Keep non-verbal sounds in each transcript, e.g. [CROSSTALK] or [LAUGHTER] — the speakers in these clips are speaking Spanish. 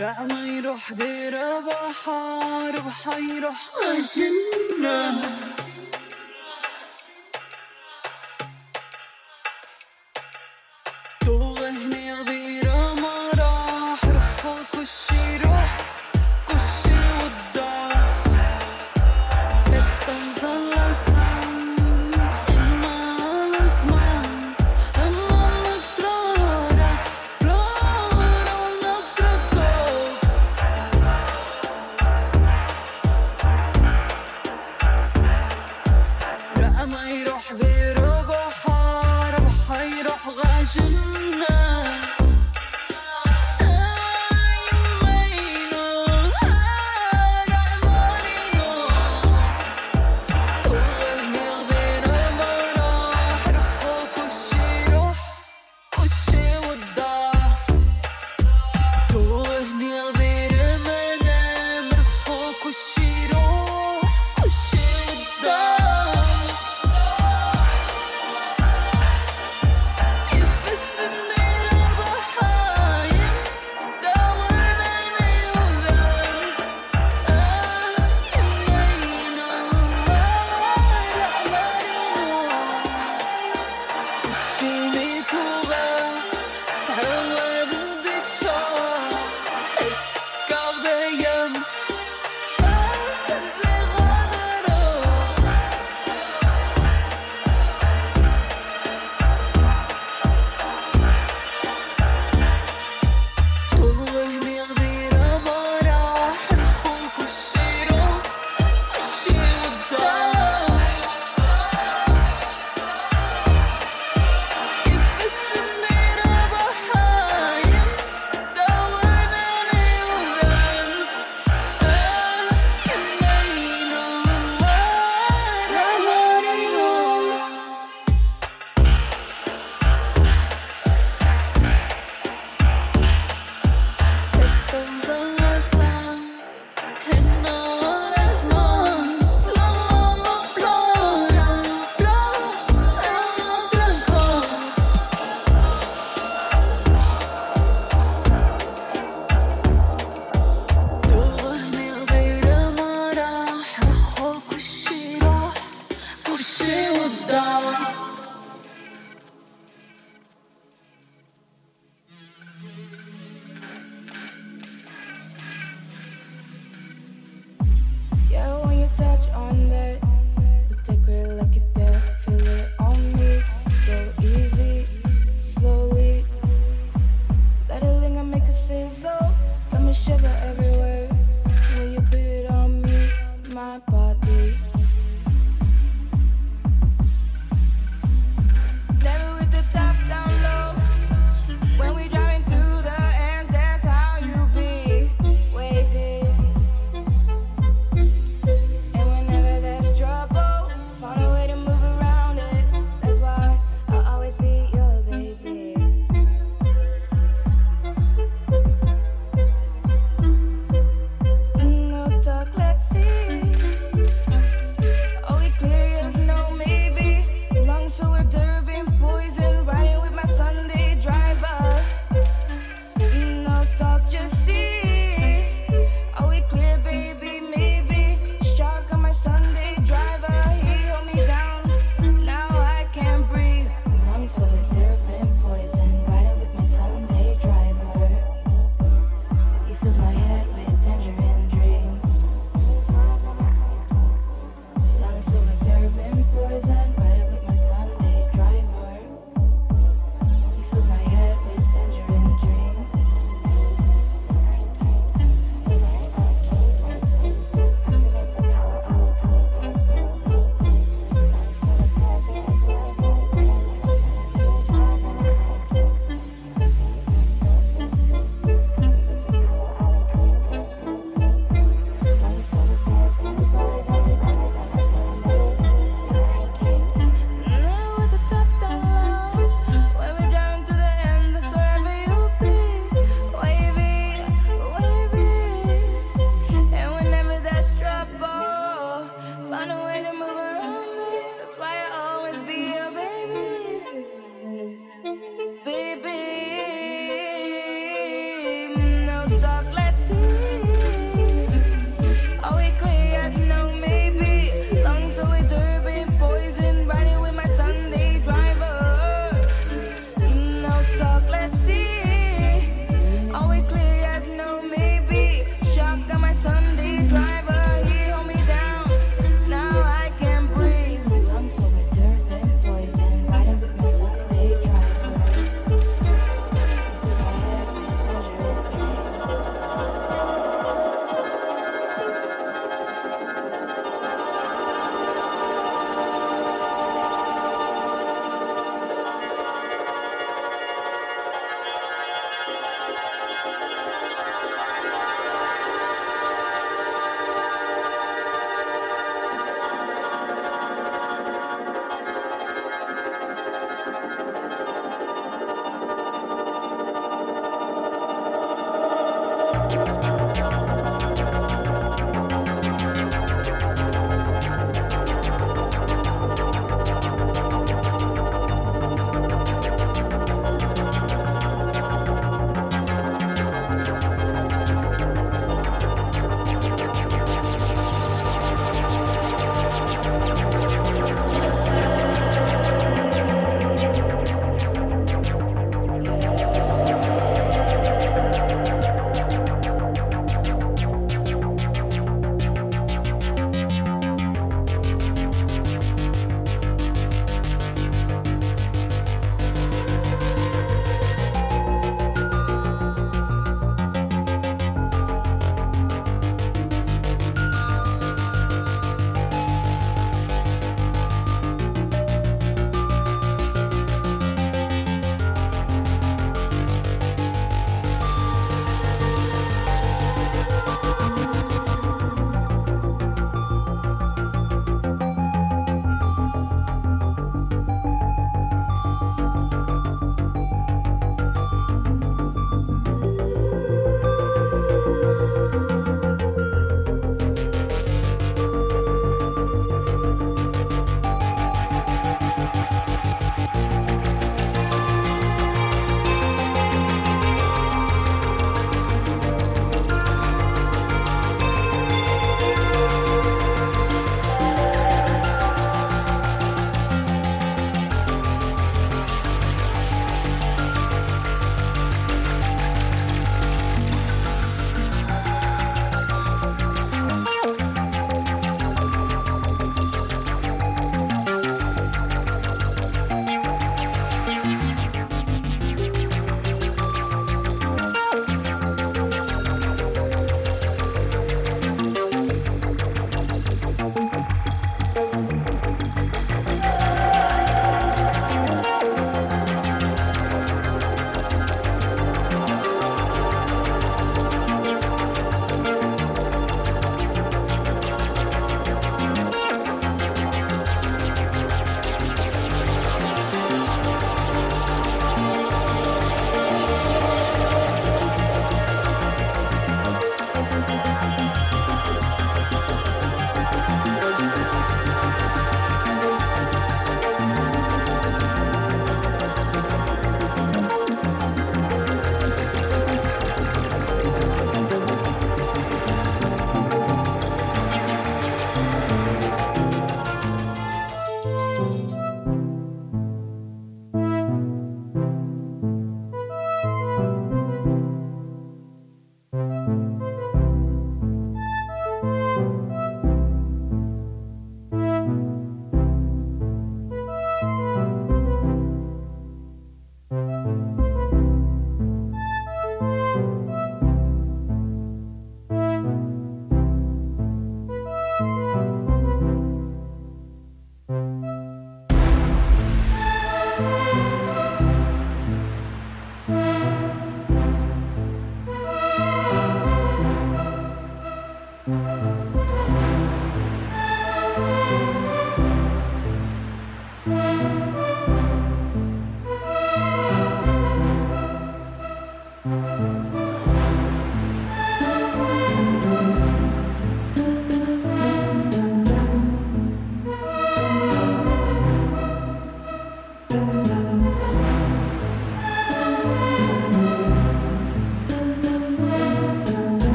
لا ما يروح دير بحار بحيروح الجنة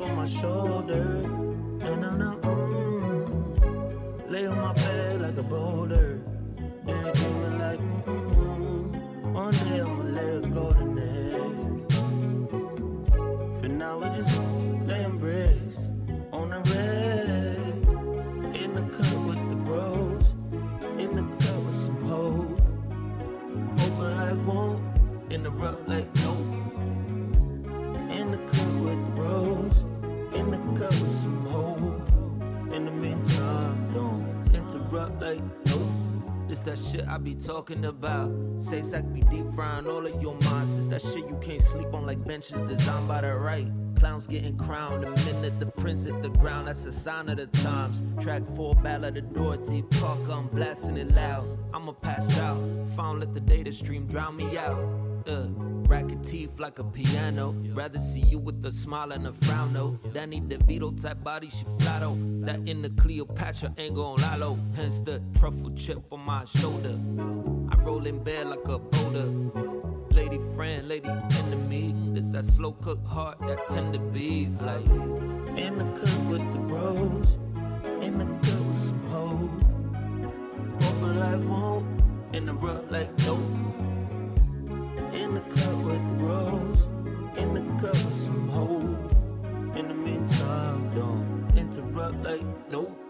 on my shoulder. I be talking about. Say sack be deep frying all of your minds. that shit you can't sleep on like benches designed by the right. Clowns getting crowned the minute the prince hit the ground. That's a sign of the times. Track four, Ballad of Dorothy. Park, I'm blasting it loud. I'ma pass out. Found let the data stream drown me out. Uh, racket teeth like a piano. Rather see you with a smile and a frown, no. Danny DeVito type body, she flatto. That in the Cleopatra ain't gon' lalo. Hence the truffle chip on my shoulder. I roll in bed like a boulder. Lady friend, lady enemy. This that slow cook heart, that tender beef. Like in the cut with the bros. In the cut with some hoes. Open like won't. In the rut like nope. In the the rose, in the with some hope. In the meantime, don't interrupt like nope.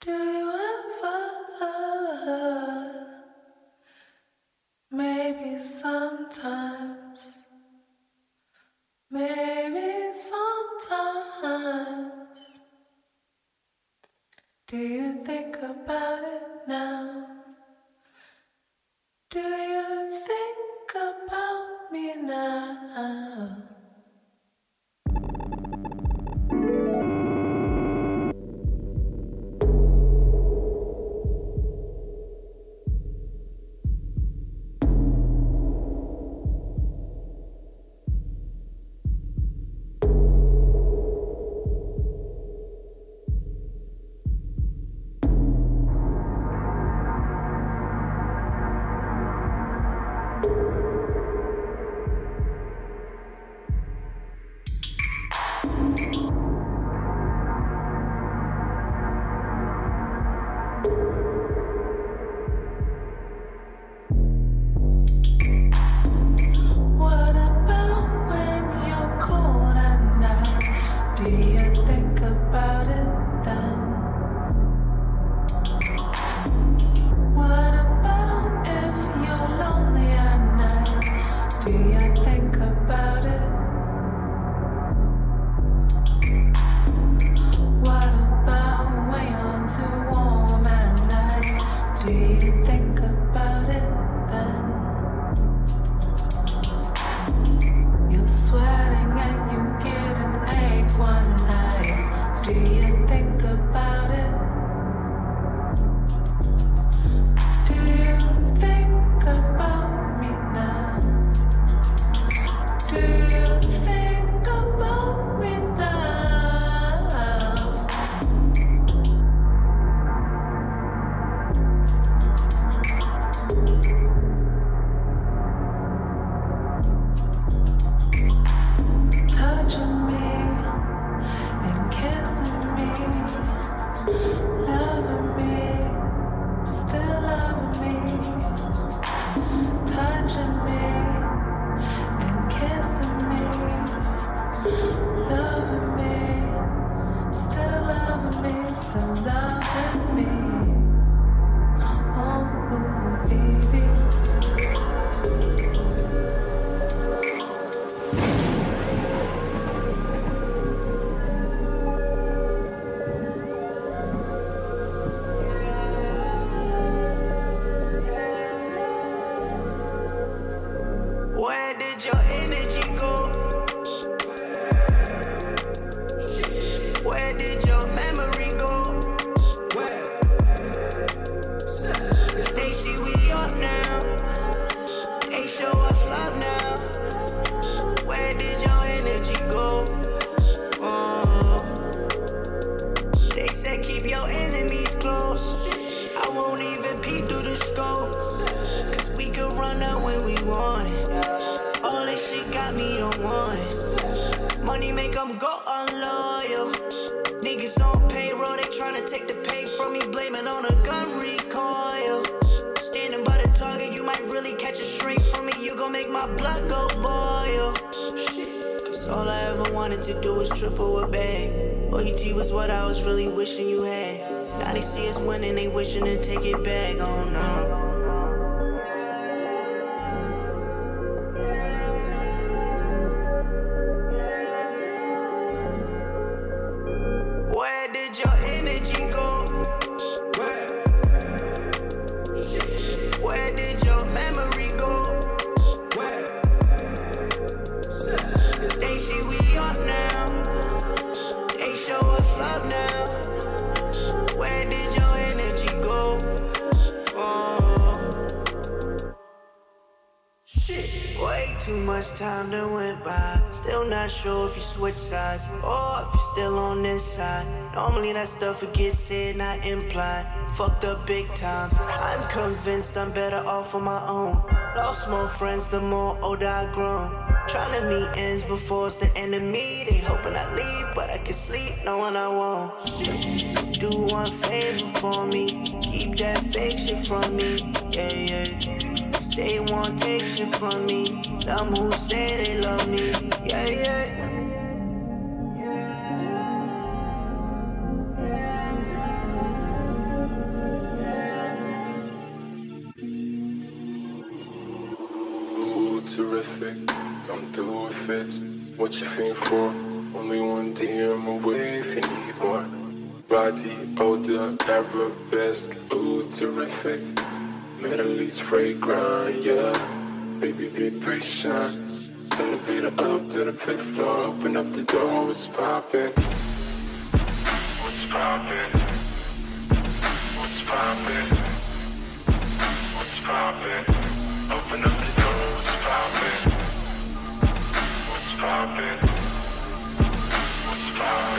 Do you ever? Maybe sometimes. Maybe sometimes. Do you think about it now? Do you think about me now? Sure if you switch sides or if you're still on this side. Normally that stuff would get said, not implied. Fucked up big time. I'm convinced I'm better off on my own. Lost more friends the more old I grown. Trying to meet ends before it's the me. They hoping I leave, but I can sleep knowing I won't. So do one favor for me. Keep that shit from me. Yeah, yeah. They won't take shit from me. Them who say they love me. Yeah, yeah. Ooh, terrific. Come through if it's what you think for. Only one DM away if you need more. Body odor, arabesque. Ooh, terrific. Middle East fragrant, yeah. Baby, be patient. Elevator up to the fifth floor. Open up the door, what's poppin'? What's poppin'? What's poppin'? What's poppin'? Open up the door, what's poppin'? What's poppin'? What's poppin'?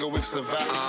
younger, we've.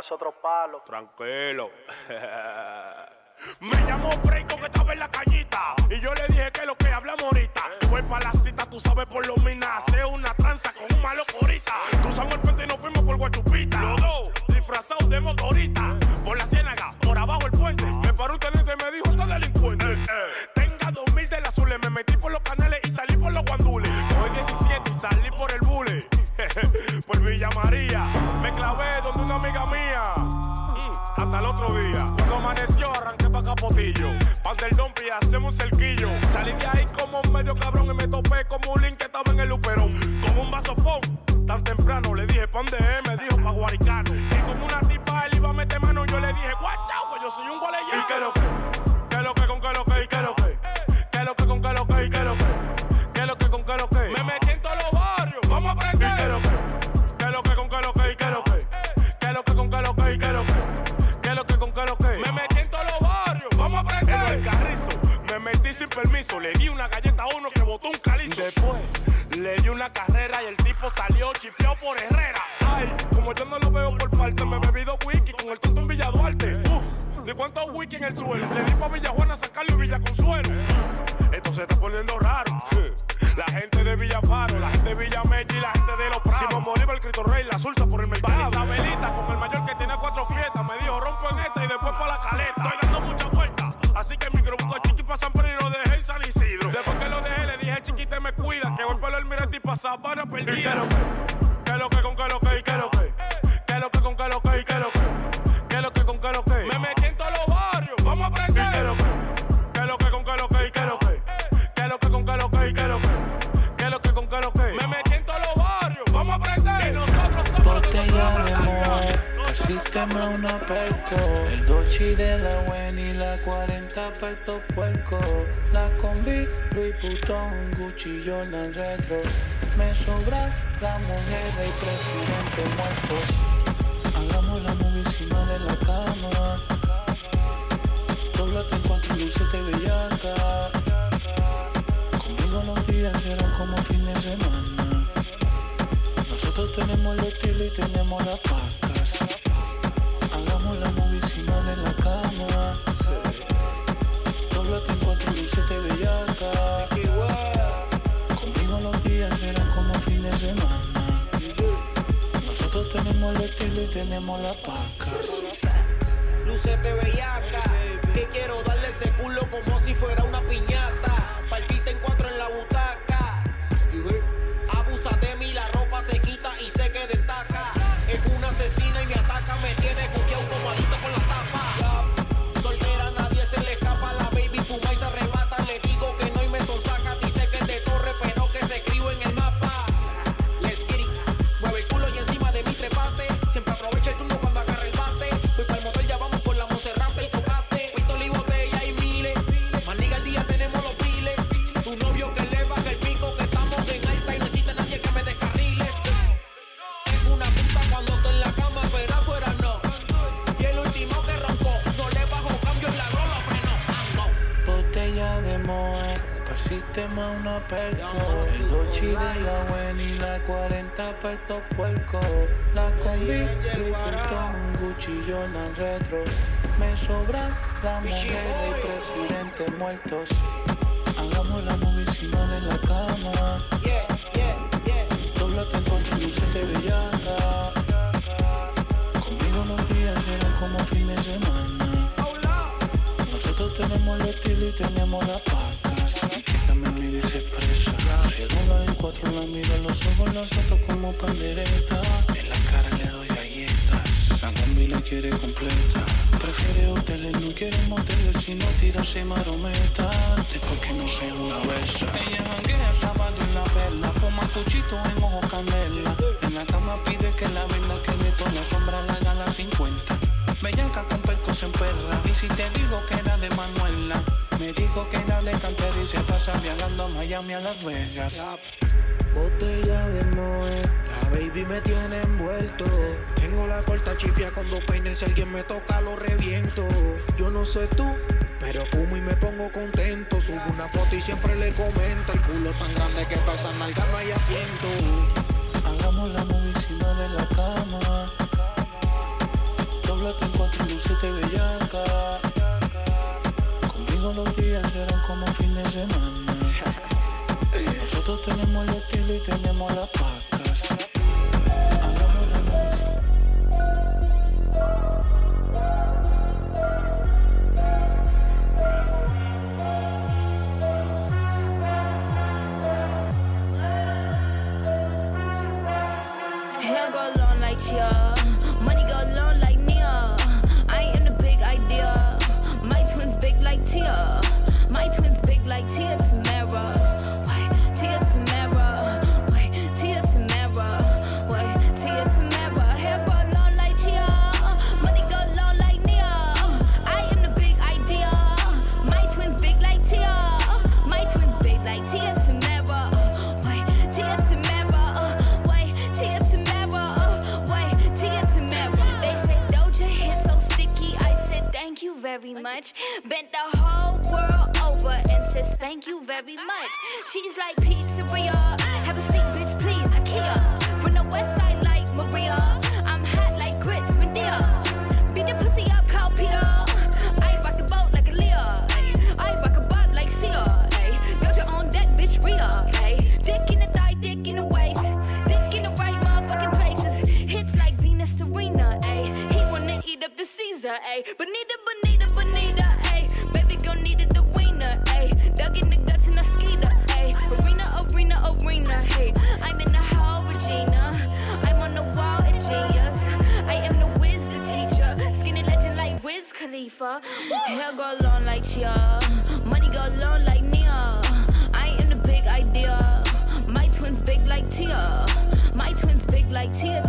buscas otro palo. Tranquilo. [LAUGHS] Me llamo Break 30 pesos puerco. La combi, Luis Putón, Gucci, Jordan Retro. Me sobra la mujer del presidente muerto. Hagamos la movie de la cama. Doblate en cuatro luces de bellaca. Conmigo los días serán como fin de semana. Nosotros tenemos el estilo y tenemos la paca. tenemos el estilo y tenemos las pacas. Lucete bellaca, que quiero darle ese culo como si fuera una piñata. Partirte en cuatro en la butaca. Abusa de mí, la ropa se quita y se queda en taca. Es una asesina y me ataca, me tiene Está estos puercos. La combi, un cuchillo, la retro. Me sobra la mujer del presidente muertos. Hagamos la movie de la cama. Yeah, yeah, yeah. Doblate en contra lucete bellaca. Conmigo los días serán como fines de semana. Nosotros tenemos el estilo y tenemos la paz. Regula en cuatro la miro los ojos, la salto como pandereta. En la cara le doy galletas, la combi la quiere completa. Prefiere hoteles, no quiere moteles, sino tirarse marometa. Después que no sea una besa. Ella janguea sábado en la perla, fuma cuchito en ojo candela. En la cama pide que la venda que de toda sombra la gala 50. Bellaca con percos en perra, y si te digo que era de Manuela me dijo que era cantera y se pasa viajando a Miami a Las Vegas. Botella de Moe, la baby me tiene envuelto. Tengo la corta chipia con dos peines, si alguien me toca lo reviento. Yo no sé tú, pero fumo y me pongo contento. Subo una foto y siempre le comento. El culo tan grande que pasa nalga no hay asiento. Hagamos la movicina de la cama. Doblate en cuatro luces de bellaca todos los días eran como un fin de semana. [LAUGHS] Nosotros tenemos el estilo y tenemos la paz. Bonita, ayy. Bonita, Bonita, Bonita, ayy. Baby girl needed the wiener, ayy. Dug in the guts and a skeeter, ayy. Arena, arena, arena, hey. I'm in the hall, Regina. I'm on the wall at genius. I am the whiz, the teacher. Skinny legend like Wiz Khalifa. Hair go long like Chia. Money go long like Nia. I am the big idea. My twins big like Tia. My twins big like Tia.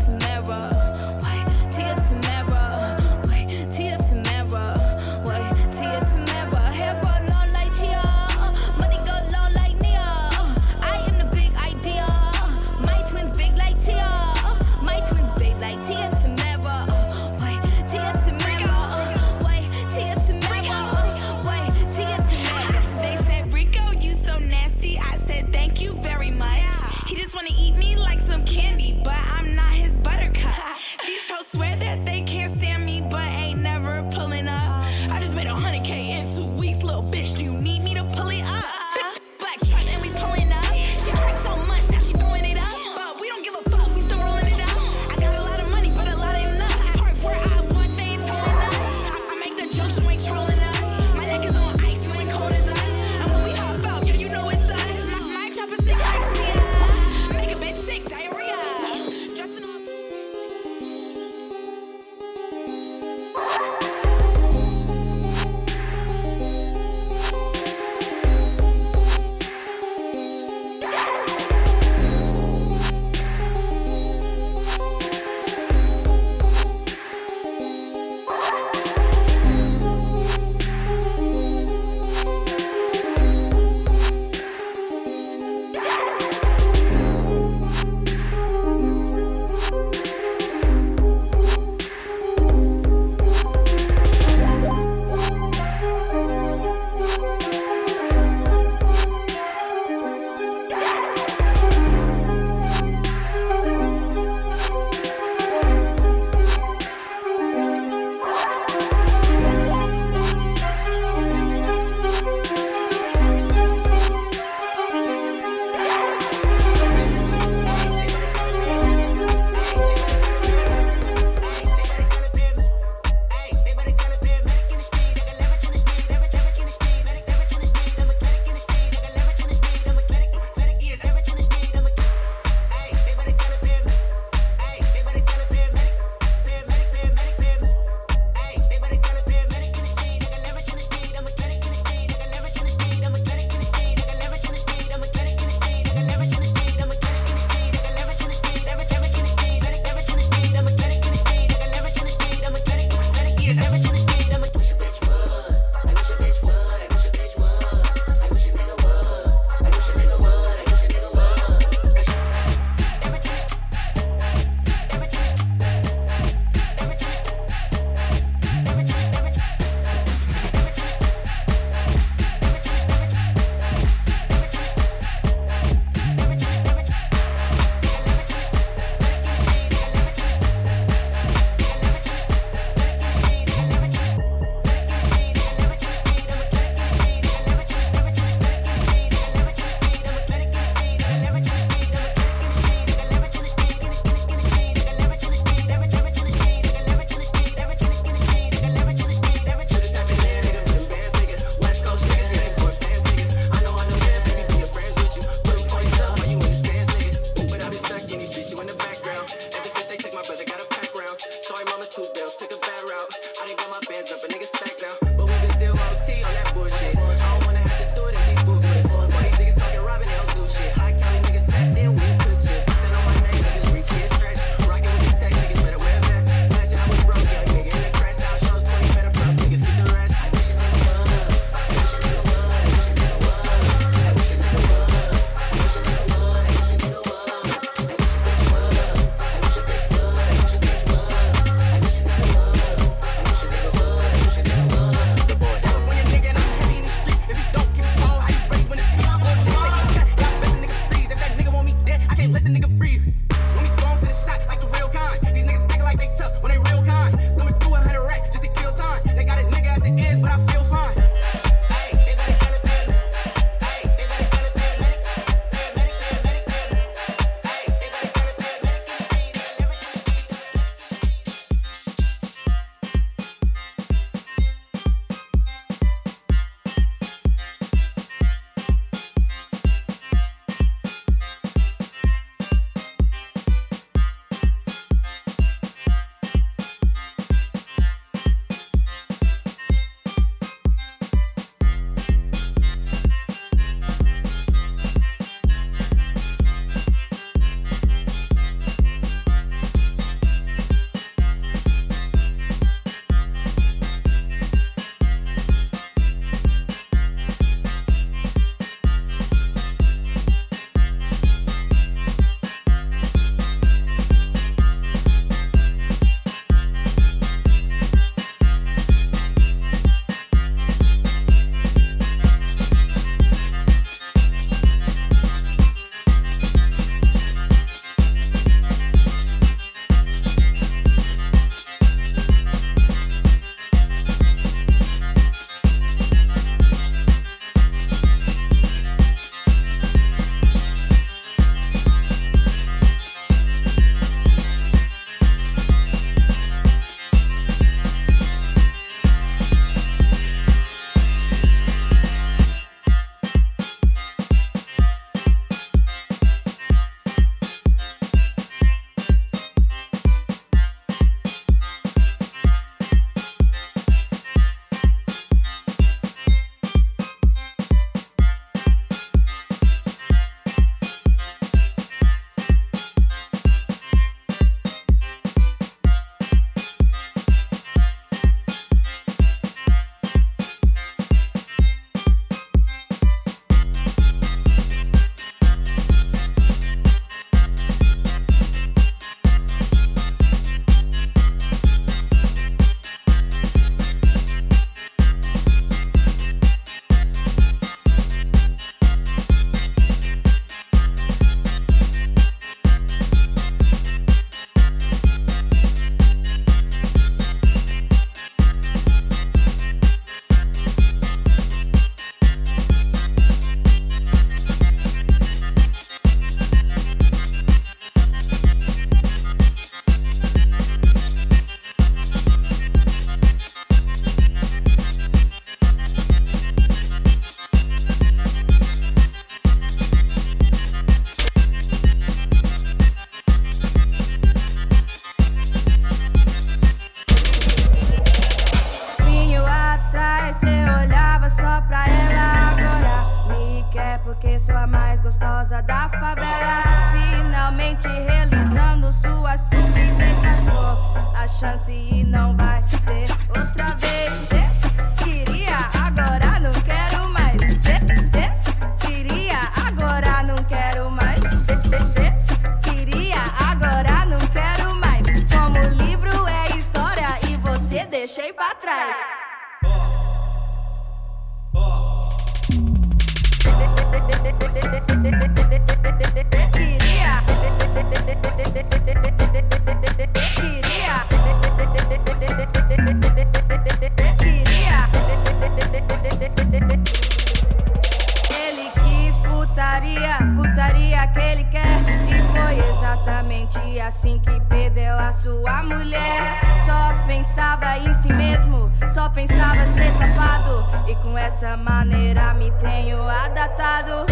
assim que perdeu a sua mulher. Só pensava em si mesmo, só pensava ser safado. E com essa maneira me tenho adaptado.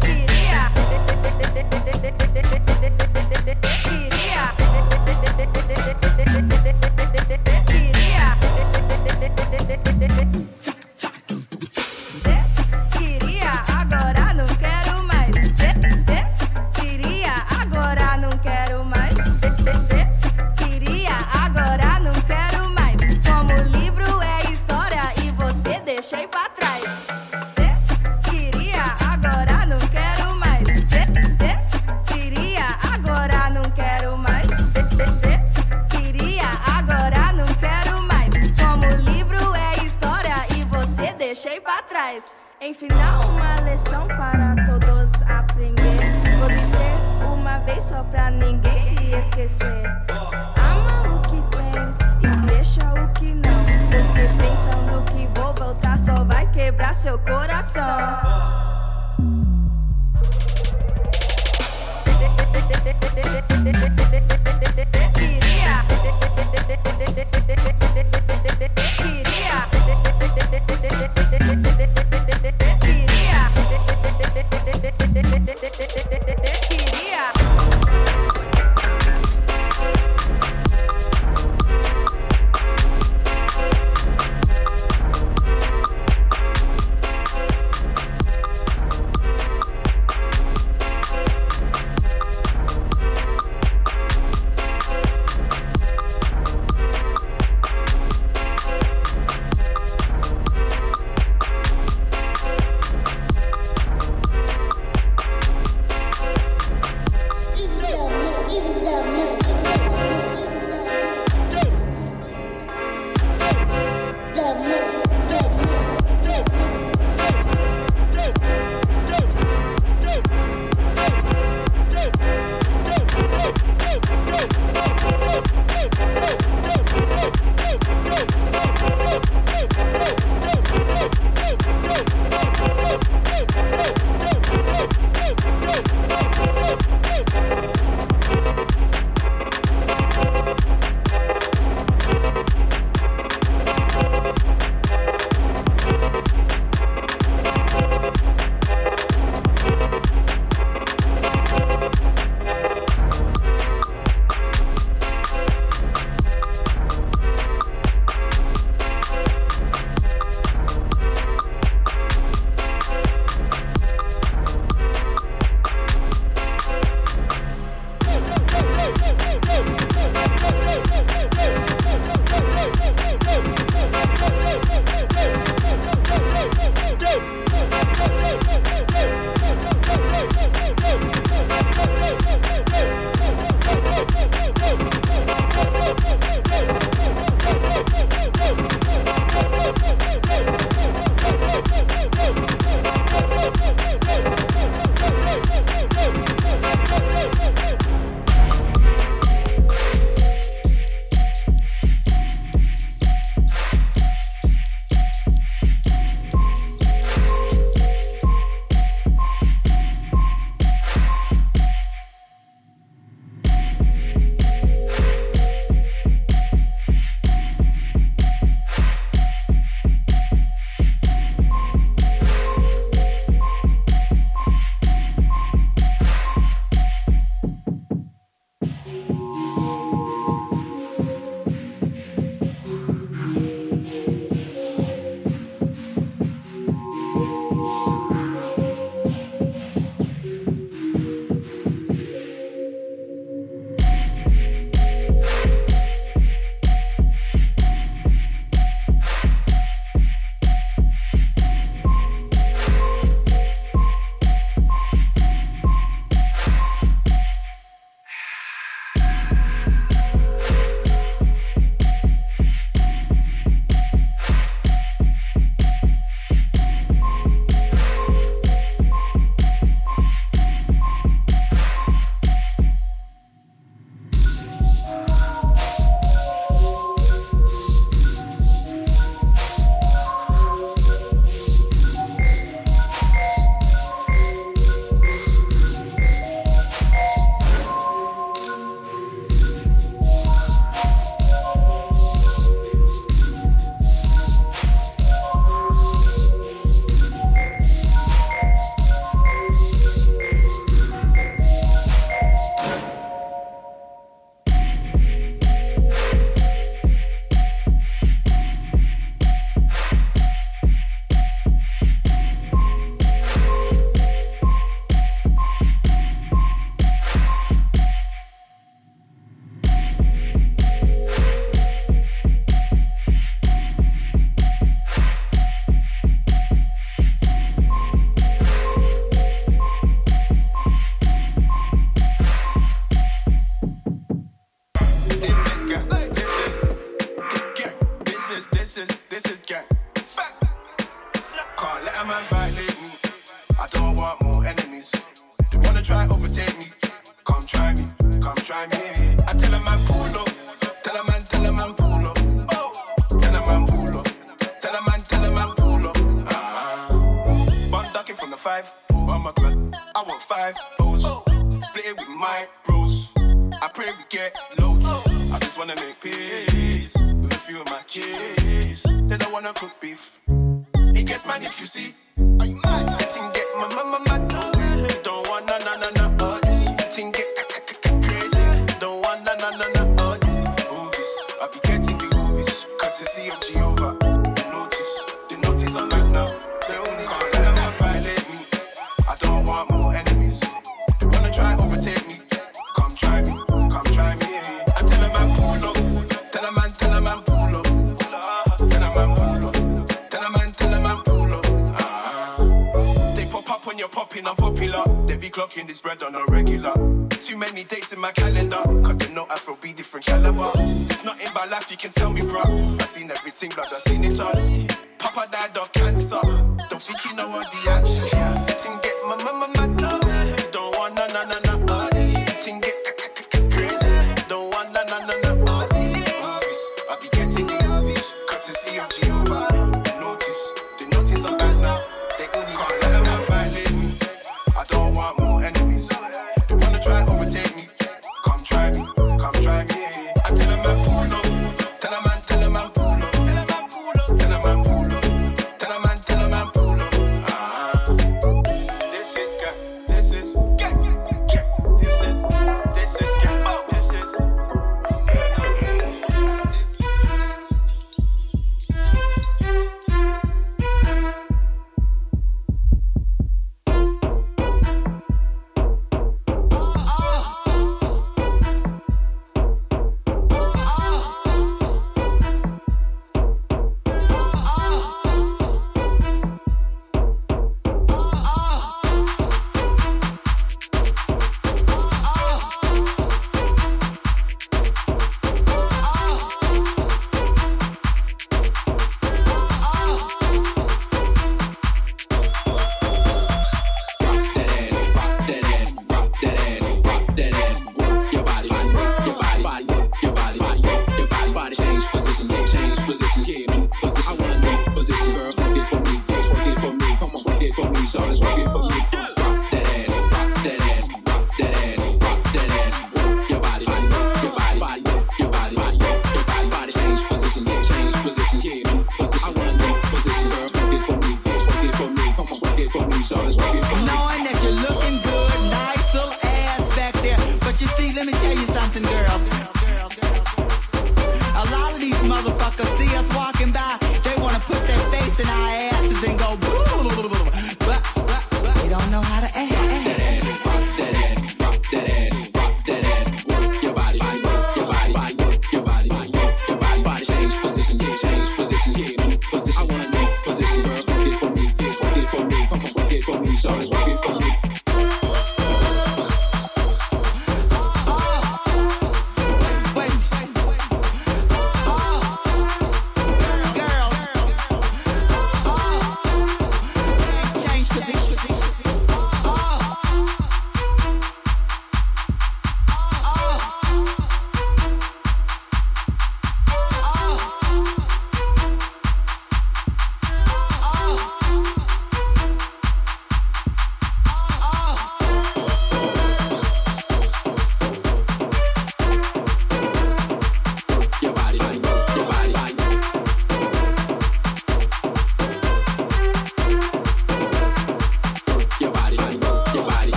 Queria.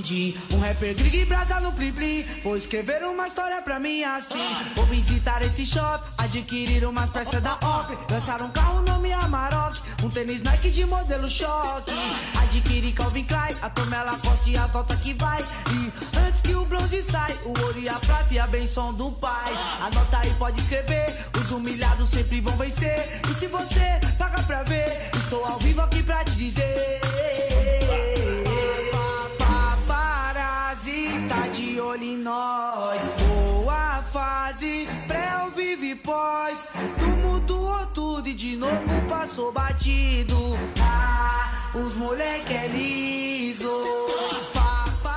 Din-din. Um rapper grig e brasa no plim plim. Vou escrever uma história pra mim assim. Vou visitar esse shop, adquirir umas peças da OP. Lançar um carro nome Amarok, um tênis Nike de modelo choque. Adquirir Calvin Klein, a Tomela Costa e a volta que vai. E antes que o bronze sai, o ouro e a prata e a benção do pai. Anota aí, pode escrever. Os humilhados sempre vão vencer. E se você paga pra ver, estou ao vivo aqui pra te dizer. Ah, os moleque é liso.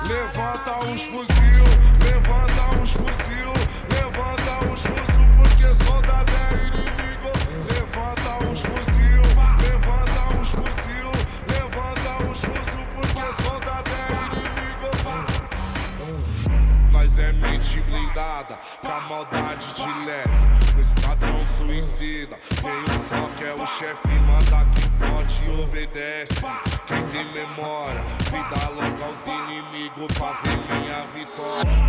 Levanta os fuzil, levanta os fuzil, levanta os fuzil, porque soldado é inimigo. Levanta os fuzil, levanta os fuzil, levanta os fuzil, porque soldado é inimigo. Nós é mente blindada, pra maldade de leve. No esquadrão suicida, obedece. Quem tem memória, vida logo aos inimigos pra ver minha vitória.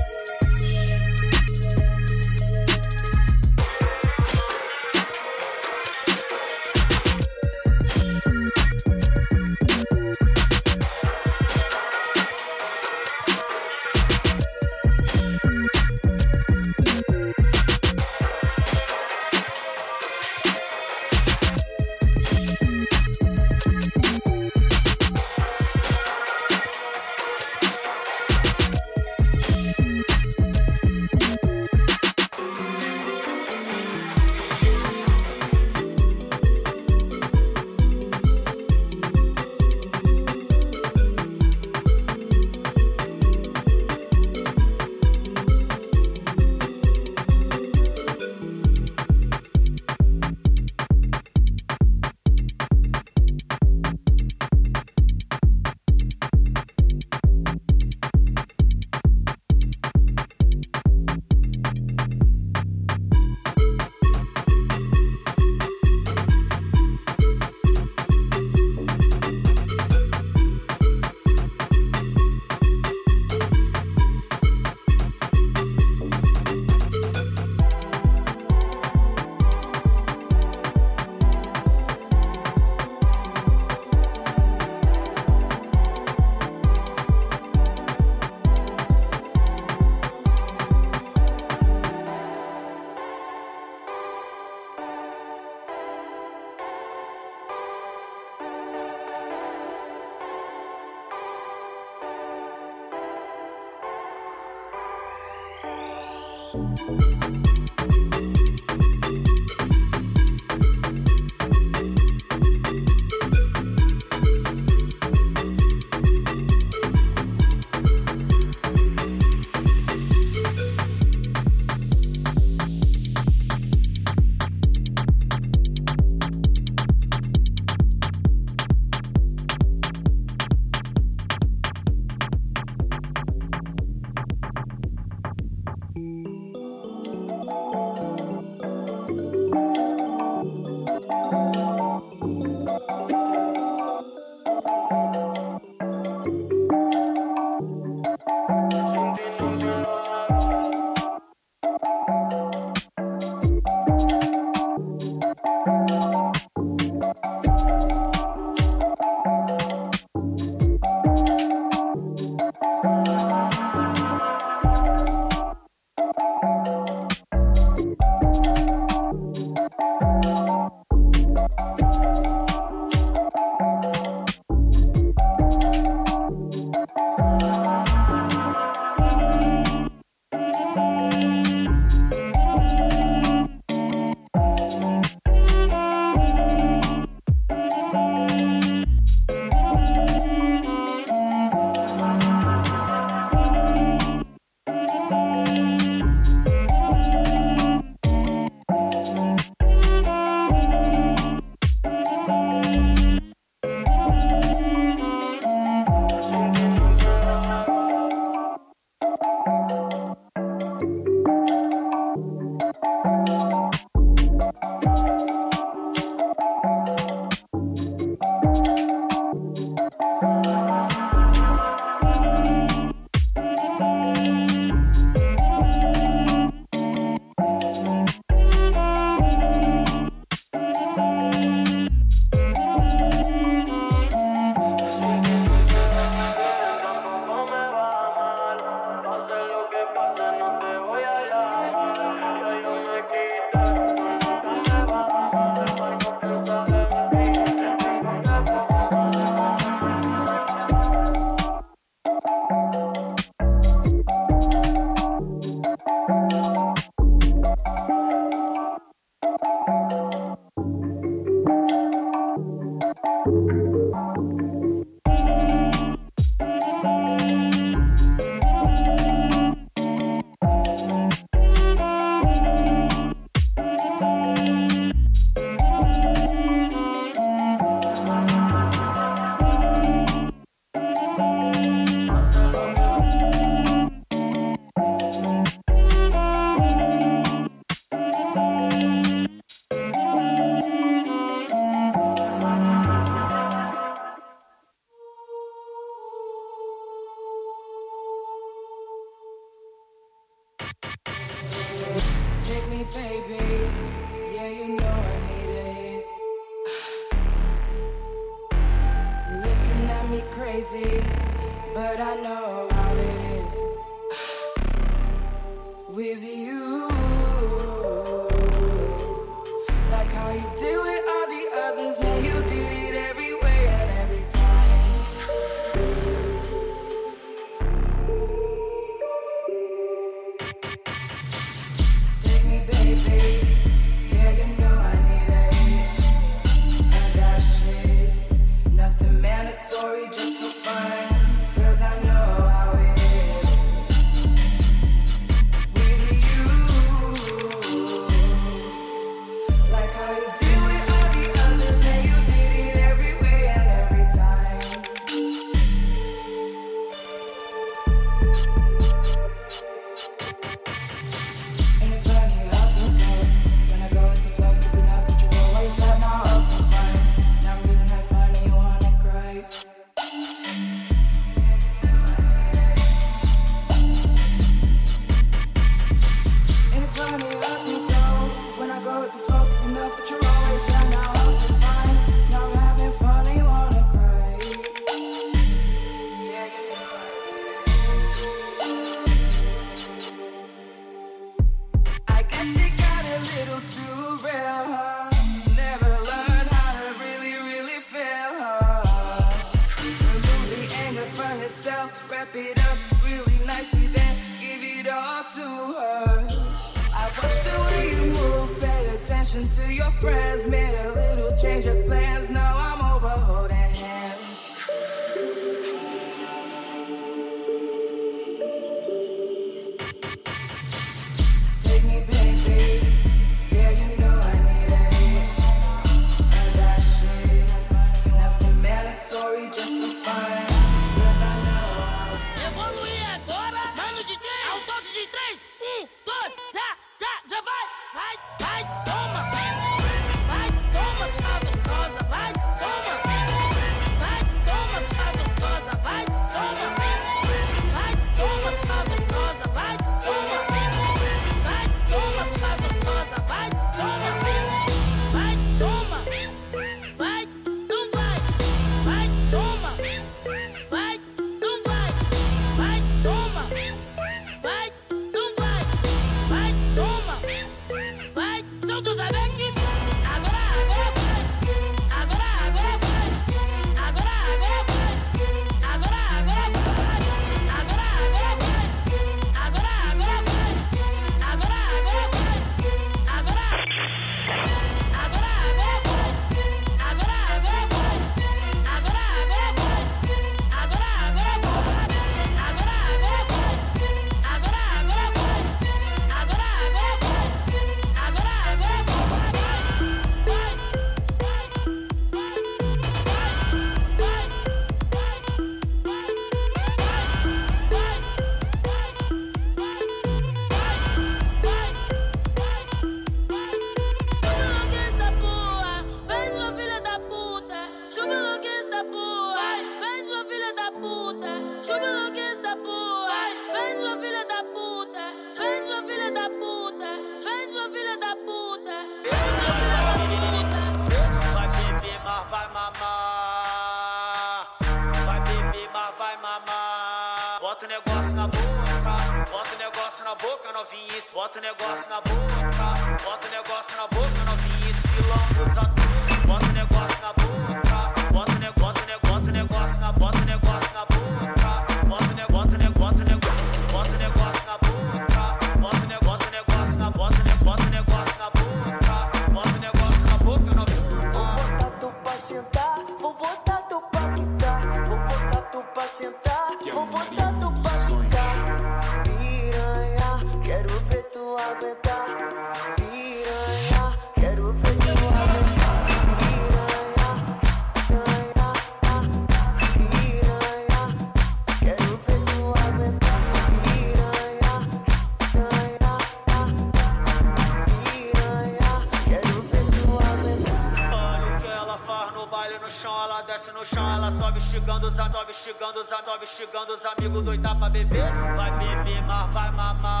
Chão, ela desce no chão, ela sobe xingando os amigos, xingando os amigos, xingando os amigos doida pra beber. Vai beber, mas vai mamar.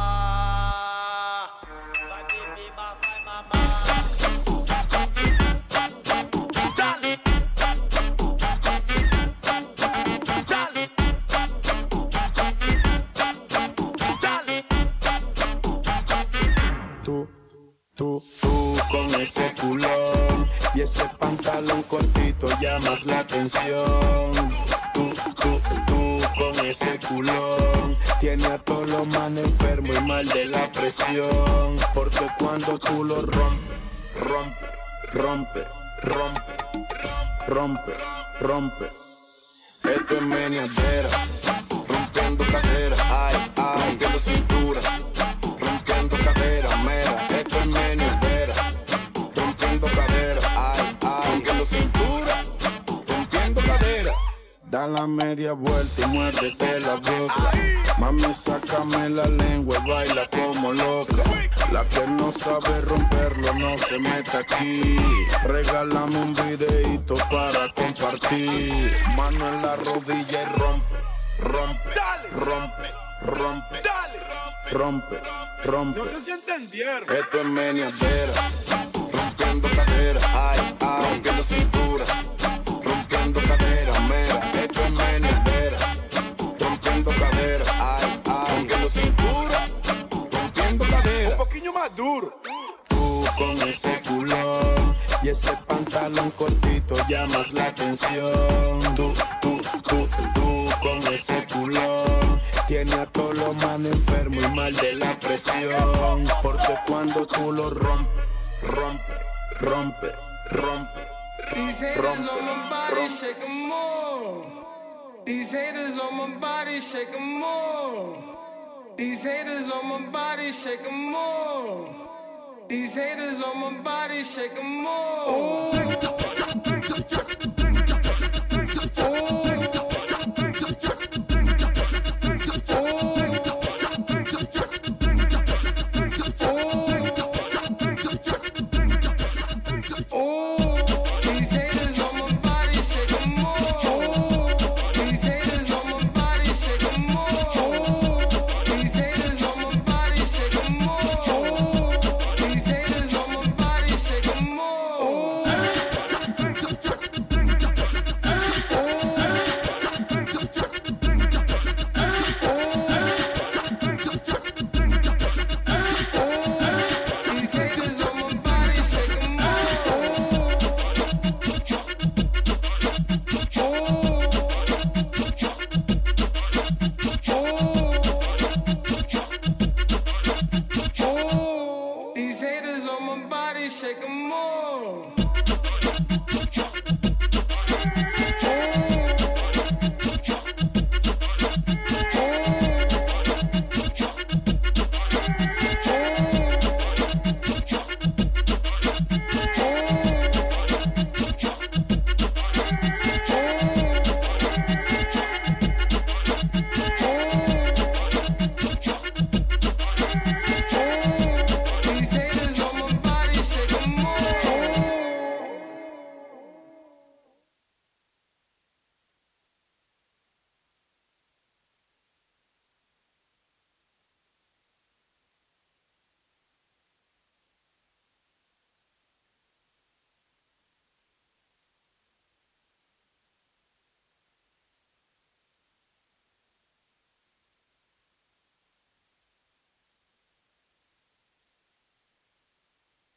Vai beber, mas vai mamar. Tú, tú, tú con ese culón y ese pantalón cortito llamas la atención. Tú, tú, tú con ese culón tiene a todos los manes enfermos y mal de la presión. Porque cuando tú lo rompes, rompe, rompe, rompe, rompe, rompe. Esto es meneadera, rompiendo cadera, ay, ay, rompiendo cintura, Da la media vuelta y muérdete la boca. Mami, sácame la lengua y baila como loca. La que no sabe romperlo no se meta aquí. Regálame un videito para compartir. Mano en la rodilla y rompe, rompe, rompe, rompe, rompe, rompe. No sé si entendieron. Esto es meneadera, rompiendo cadera, ay, ay, rompiendo cintura, rompiendo cadera, duro. Tú con ese culón y ese pantalón cortito llamas la atención. Tú, tú, tú, tú con ese culón tiene a todos los enfermos y mal de la presión. Porque cuando tú lo rompes, rompe, rompe, rompe. These haters on my body, shake 'em more. These haters on my body, shake. These haters on my body, shake more. These haters on my body, shake more.